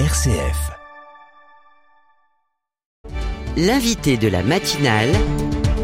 RCF. L'invité de la matinale,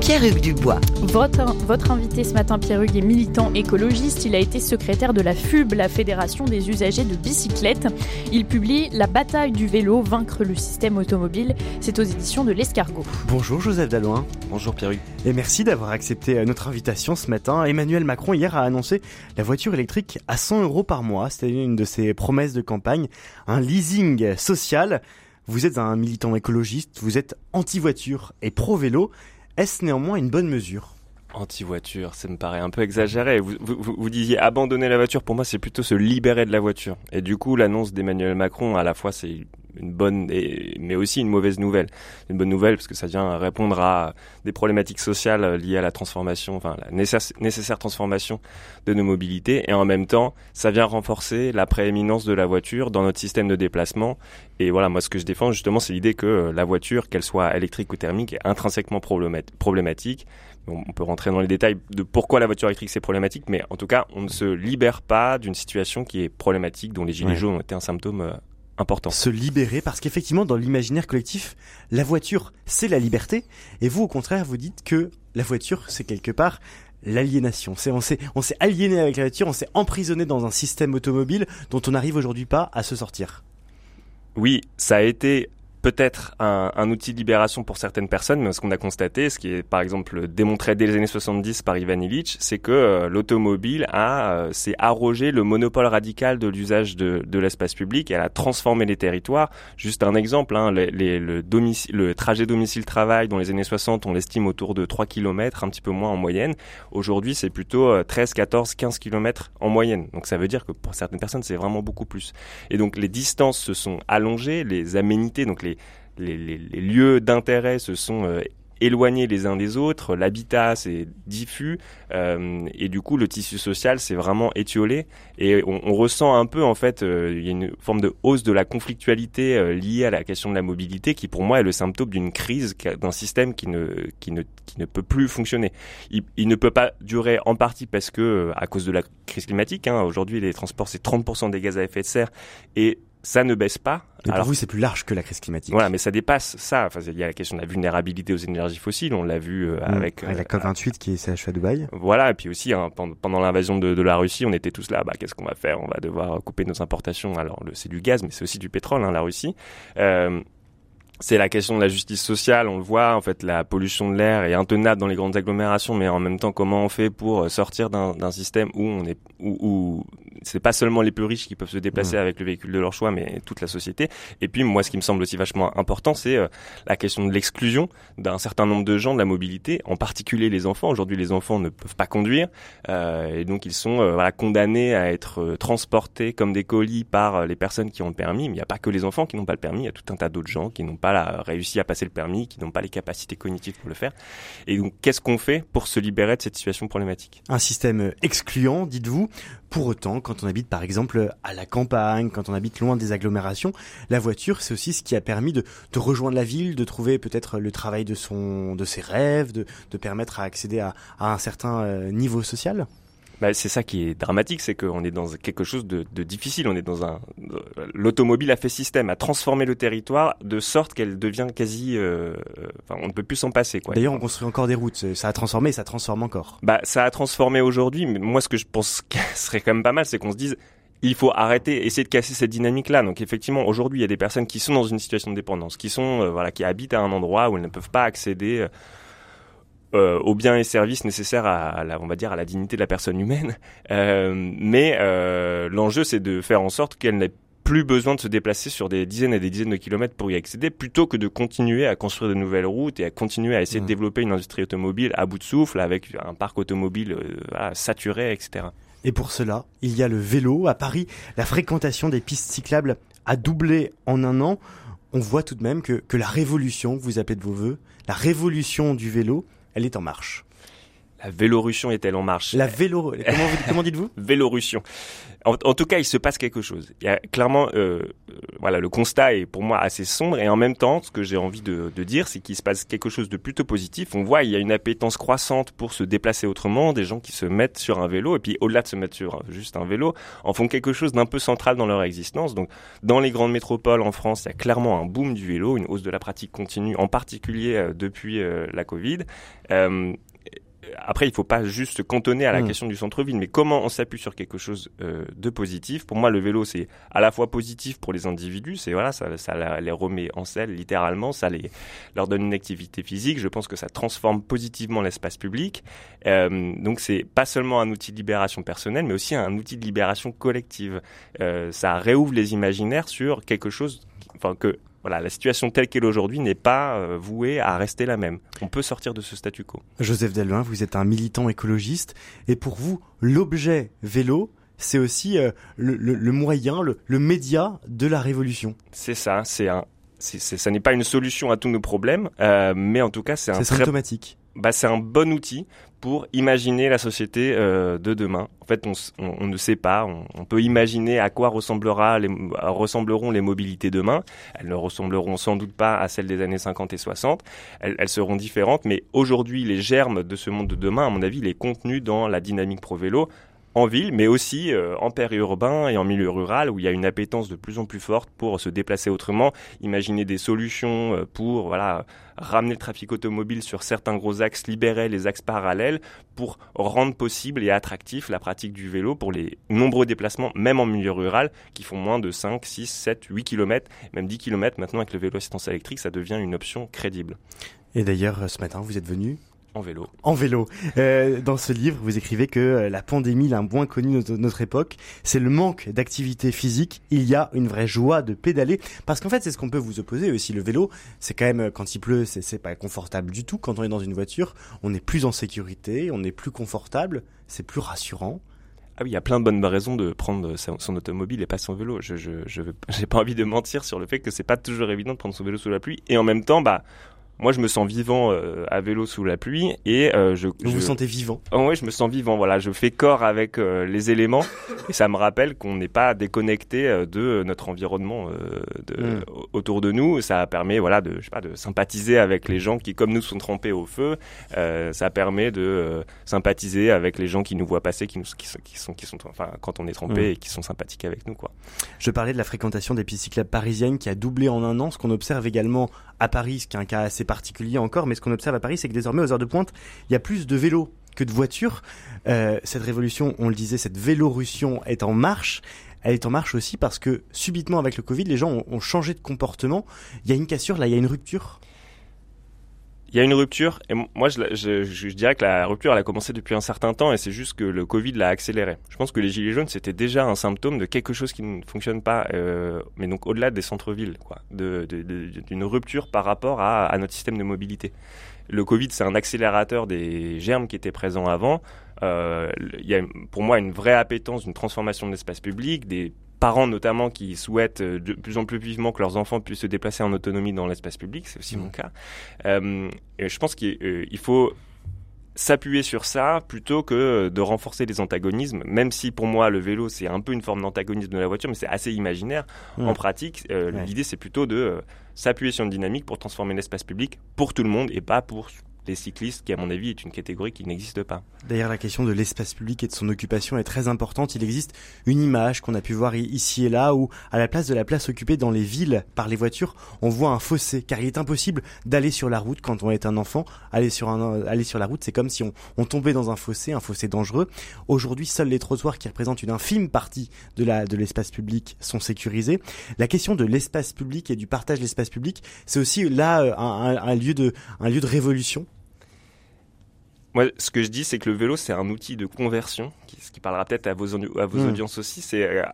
Pierre-Hugues Dubois. Votre, votre invité ce matin, Pierre-Hugues, est militant écologiste. Il a été secrétaire de la FUB, la Fédération des usagers de bicyclettes. Il publie La bataille du vélo, vaincre le système automobile. C'est aux éditions de l'Escargot. Bonjour Joseph Dalloin. Bonjour Pierre-Hugues. Et merci d'avoir accepté euh, notre invitation ce matin. Emmanuel Macron hier a annoncé la voiture électrique à 100 euros par mois. C'était une de ses promesses de campagne. Un leasing social. Vous êtes un militant écologiste, vous êtes anti-voiture et pro-vélo. Est-ce néanmoins une bonne mesure? Anti-voiture, ça me paraît un peu exagéré. Vous, disiez abandonner la voiture, pour moi c'est plutôt se libérer de la voiture. Et du coup, l'annonce d'Emmanuel Macron, à la fois c'est une bonne et, mais aussi une mauvaise nouvelle. Une bonne nouvelle parce que ça vient répondre à des problématiques sociales liées à la transformation, enfin la nécessaire transformation de nos mobilités et en même temps, ça vient renforcer la prééminence de la voiture dans notre système de déplacement. Et voilà, moi ce que je défends justement, c'est l'idée que la voiture, qu'elle soit électrique ou thermique, est intrinsèquement problématique. On peut rentrer dans les détails de pourquoi la voiture électrique c'est problématique, mais en tout cas, on ne se libère pas d'une situation qui est problématique, dont les gilets jaunes ont été un symptôme important. Se libérer parce qu'effectivement dans l'imaginaire collectif, la voiture c'est la liberté et vous au contraire vous dites que la voiture c'est quelque part l'aliénation. C'est on s'est on s'est aliéné avec la voiture, on s'est emprisonné dans un système automobile dont on n'arrive aujourd'hui pas à se sortir. Oui, ça a été peut-être un, un, outil de libération pour certaines personnes, mais ce qu'on a constaté, ce qui est par exemple démontré dès les années 70 par Ivan Illich, c'est que euh, l'automobile a euh, s'est arrogé le monopole radical de l'usage de, de l'espace public. Elle a transformé les territoires. Juste un exemple, hein, les, les, le, domicile, le trajet domicile-travail dans les années 60, on l'estime autour de 3 km, un petit peu moins en moyenne. Aujourd'hui, c'est plutôt 13, 14, 15 km en moyenne. Donc ça veut dire que pour certaines personnes, c'est vraiment beaucoup plus. Et donc les distances se sont allongées, les aménités, donc les les, lieux d'intérêt se sont euh, éloignés les uns des autres, l'habitat c'est diffus euh, et du coup le tissu social c'est vraiment étiolé et on, ressent un peu en fait euh, y a une forme de hausse de la conflictualité liée à la question de la mobilité qui pour moi est le symptôme d'une crise d'un système qui ne qui ne qui ne peut plus fonctionner. Il, il, ne peut pas durer en partie parce que à cause de la crise climatique hein, aujourd'hui les transports c'est 30% des gaz à effet de serre et ça ne baisse pas. Mais pour vous, c'est plus large que la crise climatique. Voilà, mais ça dépasse ça. Enfin, il y a la question de la vulnérabilité aux énergies fossiles. On l'a vu euh, mmh, avec, la COP 28 qui s'est achevée à Dubaï. Voilà, et puis aussi hein, pendant, pendant l'invasion de, de, la Russie, on était tous là. Bah, qu'est-ce qu'on va faire? On va devoir couper nos importations. Alors, c'est du gaz, mais c'est aussi du pétrole, hein, la Russie. Euh, c'est la question de la justice sociale, on le voit, en fait, la pollution de l'air est intenable dans les grandes agglomérations, mais en même temps, comment on fait pour euh, sortir d'un système où on est, où, où c'est pas seulement les plus riches qui peuvent se déplacer mmh. avec le véhicule de leur choix, mais toute la société. Et puis, moi, ce qui me semble aussi vachement important, c'est euh, la question de l'exclusion d'un certain nombre de gens de la mobilité, en particulier les enfants. Aujourd'hui, les enfants ne peuvent pas conduire, euh, et donc ils sont euh, voilà, condamnés à être euh, transportés comme des colis par les personnes qui ont le permis. Mais il n'y a pas que les enfants qui n'ont pas le permis, il y a tout un tas d'autres gens qui n'ont pas la, réussi à passer le permis, qui n'ont pas les capacités cognitives pour le faire. Et donc, qu'est-ce qu'on fait pour se libérer de cette situation problématique? Un système excluant, dites-vous. Pour autant, quand on habite par exemple à la campagne, quand on habite loin des agglomérations, la voiture c'est aussi ce qui a permis de, rejoindre la ville, de trouver peut-être le travail de son, de ses rêves, de, de permettre à accéder à, à un certain euh, niveau social. Bah, c'est ça qui est dramatique, c'est qu'on est dans quelque chose de, de, difficile. On est dans un l'automobile a fait système, a transformé le territoire de sorte qu'elle devient quasi, euh, enfin, on ne peut plus s'en passer. Quoi. D'ailleurs, on construit encore des routes. Ça a transformé, ça transforme encore. Bah, ça a transformé aujourd'hui. Mais moi, ce que je pense que serait quand même pas mal, c'est qu'on se dise. Il faut arrêter, essayer de casser cette dynamique-là. Donc effectivement, aujourd'hui, il y a des personnes qui sont dans une situation de dépendance, qui sont, euh, voilà, qui habitent à un endroit où elles ne peuvent pas accéder euh, euh, aux biens et services nécessaires à, à, la, on va dire, à la dignité de la personne humaine. Euh, mais euh, l'enjeu, c'est de faire en sorte qu'elle n'ait plus besoin de se déplacer sur des dizaines et des dizaines de kilomètres pour y accéder, plutôt que de continuer à construire de nouvelles routes et à continuer à essayer mmh. de développer une industrie automobile à bout de souffle, avec un parc automobile euh, voilà, saturé, etc. Et pour cela, il y a le vélo. À Paris, la fréquentation des pistes cyclables a doublé en un an. On voit tout de même que, que la révolution que vous appelez de vos voeux, la révolution du vélo, elle est en marche. La Vélorution est-elle en marche? La vélo, comment, comment dites-vous? Vélorution. En, en, tout cas, il se passe quelque chose. Il y a clairement, euh, euh, voilà, le constat est pour moi assez sombre et en même temps, ce que j'ai envie de, de dire, c'est qu'il se passe quelque chose de plutôt positif. On voit, il y a une appétence croissante pour se déplacer autrement, des gens qui se mettent sur un vélo et puis au-delà de se mettre sur juste un vélo, en font quelque chose d'un peu central dans leur existence. Donc, dans les grandes métropoles en France, il y a clairement un boom du vélo, une hausse de la pratique continue, en particulier euh, depuis euh, la Covid. Après, il faut pas juste se cantonner à la mmh. question du centre-ville, mais comment on s'appuie sur quelque chose euh, de positif? Pour moi, le vélo, c'est à la fois positif pour les individus, c'est voilà, ça, ça, les remet en selle littéralement, ça les, leur donne une activité physique. Je pense que ça transforme positivement l'espace public. Euh, donc, c'est pas seulement un outil de libération personnelle, mais aussi un outil de libération collective. Euh, ça réouvre les imaginaires sur quelque chose, enfin que voilà, la situation telle qu'elle est aujourd'hui n'est pas euh, vouée à rester la même. On peut sortir de ce statu quo. Joseph Delvin, vous êtes un militant écologiste et pour vous, l'objet vélo, c'est aussi euh, le, le, le, moyen, le, le, média de la révolution. C'est ça, c'est un, ça n'est pas une solution à tous nos problèmes, euh, mais en tout cas c'est un c'est symptomatique. Bah, c'est un bon outil pour imaginer la société euh, de demain. En fait, on, on, ne sait pas. On, on, peut imaginer à quoi ressemblera les, ressembleront les mobilités demain. Elles ne ressembleront sans doute pas à celles des années 50 et 60. Elles, elles seront différentes, mais aujourd'hui, les germes de ce monde de demain, à mon avis, les contenus dans la dynamique pro vélo en ville, mais aussi euh, en périurbain et en milieu rural, où il y a une appétence de plus en plus forte pour se déplacer autrement, imaginer des solutions euh, pour voilà ramener le trafic automobile sur certains gros axes, libérer les axes parallèles pour rendre possible et attractif la pratique du vélo pour les nombreux déplacements, même en milieu rural, qui font moins de 5, 6, 7, 8 km, même 10 km maintenant avec le vélo assistance électrique, ça devient une option crédible. Et d'ailleurs, ce matin, vous êtes venu en vélo. En vélo. Euh, dans ce livre, vous écrivez que euh, la pandémie l'a moins connu de notre époque. C'est le manque d'activité physique. Il y a une vraie joie de pédaler. Parce qu'en fait, c'est ce qu'on peut vous opposer aussi. Le vélo, c'est quand même, quand il pleut, c'est pas confortable du tout. Quand on est dans une voiture, on est plus en sécurité, on est plus confortable, c'est plus rassurant. Ah oui, il y a plein de bonnes raisons de prendre son, automobile et pas son vélo. Je, je, je j'ai pas envie de mentir sur le fait que c'est pas toujours évident de prendre son vélo sous la pluie. Et en même temps, bah, moi je me sens vivant euh, à vélo sous la pluie et euh, je vous je... vous sentez vivant oh, oui je me sens vivant voilà je fais corps avec euh, les éléments et ça me rappelle qu'on n'est pas déconnecté de notre environnement euh, de, mm. autour de nous ça permet voilà de je sais pas de sympathiser avec les gens qui comme nous sont trempés au feu ça permet de sympathiser avec les gens qui nous voient passer qui nous qui sont qui sont, qui sont enfin quand on est trempé mm. et qui sont sympathiques avec nous quoi je parlais de la fréquentation des pistes cyclables parisiennes qui a doublé en un an ce qu'on observe également à Paris ce qui est un cas assez particulier encore, mais ce qu'on observe à Paris, c'est que désormais, aux heures de pointe, il y a plus de vélos que de voitures. Euh, cette révolution, on le disait, cette vélorussion est en marche. Elle est en marche aussi parce que subitement avec le Covid, les gens ont, ont changé de comportement. Il y a une cassure, là, il y a une rupture il y a une rupture et moi je, dirais que la rupture elle a commencé depuis un certain temps et c'est juste que le Covid l'a accéléré. Je pense que les gilets jaunes c'était déjà un symptôme de quelque chose qui ne fonctionne pas, euh, mais donc au-delà des centres-villes, quoi, d'une rupture par rapport à, à, notre système de mobilité. Le Covid c'est un accélérateur des germes qui étaient présents avant. Euh, il y a pour moi une vraie appétence d'une transformation de l'espace public, des parents notamment qui souhaitent euh, de plus en plus vivement que leurs enfants puissent se déplacer en autonomie dans l'espace public, c'est aussi mmh. mon cas. Euh, je pense qu'il euh, faut s'appuyer sur ça plutôt que de renforcer les antagonismes, même si pour moi le vélo c'est un peu une forme d'antagonisme de la voiture, mais c'est assez imaginaire. Mmh. En pratique, euh, ouais. l'idée c'est plutôt de euh, s'appuyer sur une dynamique pour transformer l'espace public pour tout le monde et pas pour des cyclistes, qui à mon avis est une catégorie qui n'existe pas. D'ailleurs, la question de l'espace public et de son occupation est très importante. Il existe une image qu'on a pu voir ici et là où, à la place de la place occupée dans les villes par les voitures, on voit un fossé, car il est impossible d'aller sur la route quand on est un enfant. Aller sur, un, aller sur la route, c'est comme si on, on, tombait dans un fossé, un fossé dangereux. Aujourd'hui, seuls les trottoirs qui représentent une infime partie de la de l'espace public sont sécurisés. La question de l'espace public et du partage de l'espace public, c'est aussi là un, un, un, lieu de un lieu de révolution moi, ce que je dis, c'est que le vélo, c'est un outil de conversion, ce qui parlera peut-être à vos, à vos mmh. audiences aussi. C'est, euh,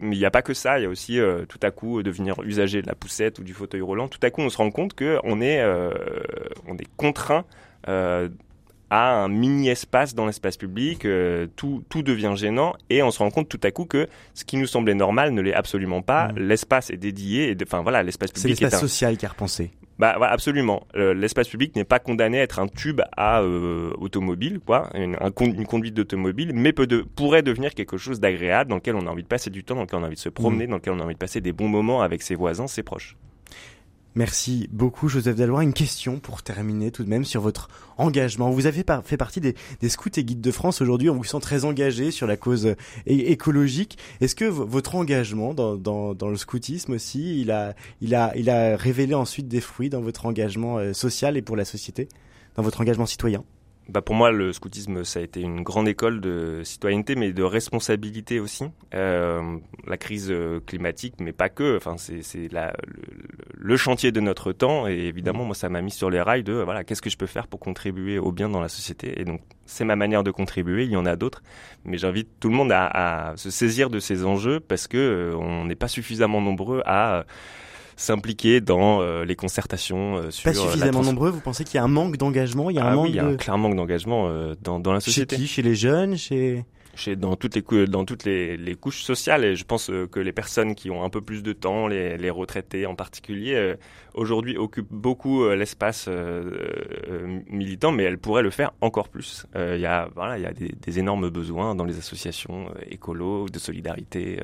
mais il n'y a pas que ça. Il y a aussi euh, tout à coup devenir usager de la poussette ou du fauteuil roulant. Tout à coup, on se rend compte que on est, euh, on est contraint euh, a un mini espace dans l'espace public, euh, tout, tout devient gênant et on se rend compte tout à coup que ce qui nous semblait normal ne l'est absolument pas. Mm. L'espace est dédié, et enfin voilà, l'espace C'est public est l'espace un, social qui est repensé. bah absolument. Euh, L'espace public n'est pas condamné à être un tube à euh, automobile, quoi, une, un con- une conduite d'automobile, mais peut de, pourrait devenir quelque chose d'agréable dans lequel on a envie de passer du temps, dans lequel on a envie de se promener, dans lequel on a envie de passer des bons moments avec ses voisins, ses proches. Merci beaucoup, Joseph Dallois. Une question pour terminer tout de même sur votre engagement. Vous avez fait partie des, scouts et guides de France. Aujourd'hui, on vous sent très engagé sur la cause écologique. Est-ce que votre engagement dans, le scoutisme aussi, il a révélé ensuite des fruits dans votre engagement euh, social et pour la société, dans votre engagement citoyen? Bah pour moi, le scoutisme, ça a été une grande école de citoyenneté, mais de responsabilité aussi. Euh, la crise euh, climatique, mais pas que. Enfin, c'est le, le chantier de notre temps. Et évidemment, moi, ça m'a mis sur les rails de voilà, qu'est-ce que je peux faire pour contribuer au bien dans la société. Et donc, c'est ma manière de contribuer. Il y en a d'autres, mais j'invite tout le monde à, à se saisir de ces enjeux parce que euh, on n'est pas suffisamment nombreux à euh, s'impliquer dans euh, les concertations euh, sur Pas euh, suffisamment nombreux. Vous pensez qu'il y a un manque d'engagement Il y a un Ah manque oui, il y a de... un clair manque d'engagement euh, dans, dans la Chez société. qui? Chez les jeunes Chez Chez, dans toutes les cou- dans toutes les, les couches sociales et je pense euh, que les personnes qui ont un peu plus de temps, les, les retraités en particulier, euh, aujourd'hui occupent beaucoup euh, l'espace euh, militant, mais elles pourraient le faire encore plus. Euh, Il y a voilà, il y a des, des énormes besoins dans les associations euh, écolo, de solidarité.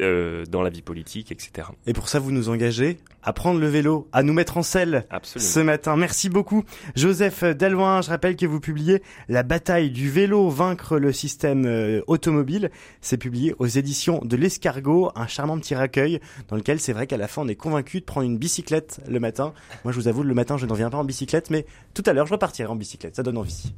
Euh, dans la vie politique, etc. Et pour ça, vous nous engagez à prendre le vélo, à nous mettre en selle Absolument. ce matin. Merci beaucoup, Joseph Delvoin. Je rappelle que vous publiez La bataille du vélo, vaincre le système euh, automobile. C'est publié aux éditions de l'Escargot, un charmant petit recueil dans lequel c'est vrai qu'à la fin on est convaincu de prendre une bicyclette le matin. Moi, je vous avoue, le matin, je n'en viens pas en bicyclette, mais tout à l'heure, je repartirai en bicyclette. Ça donne envie.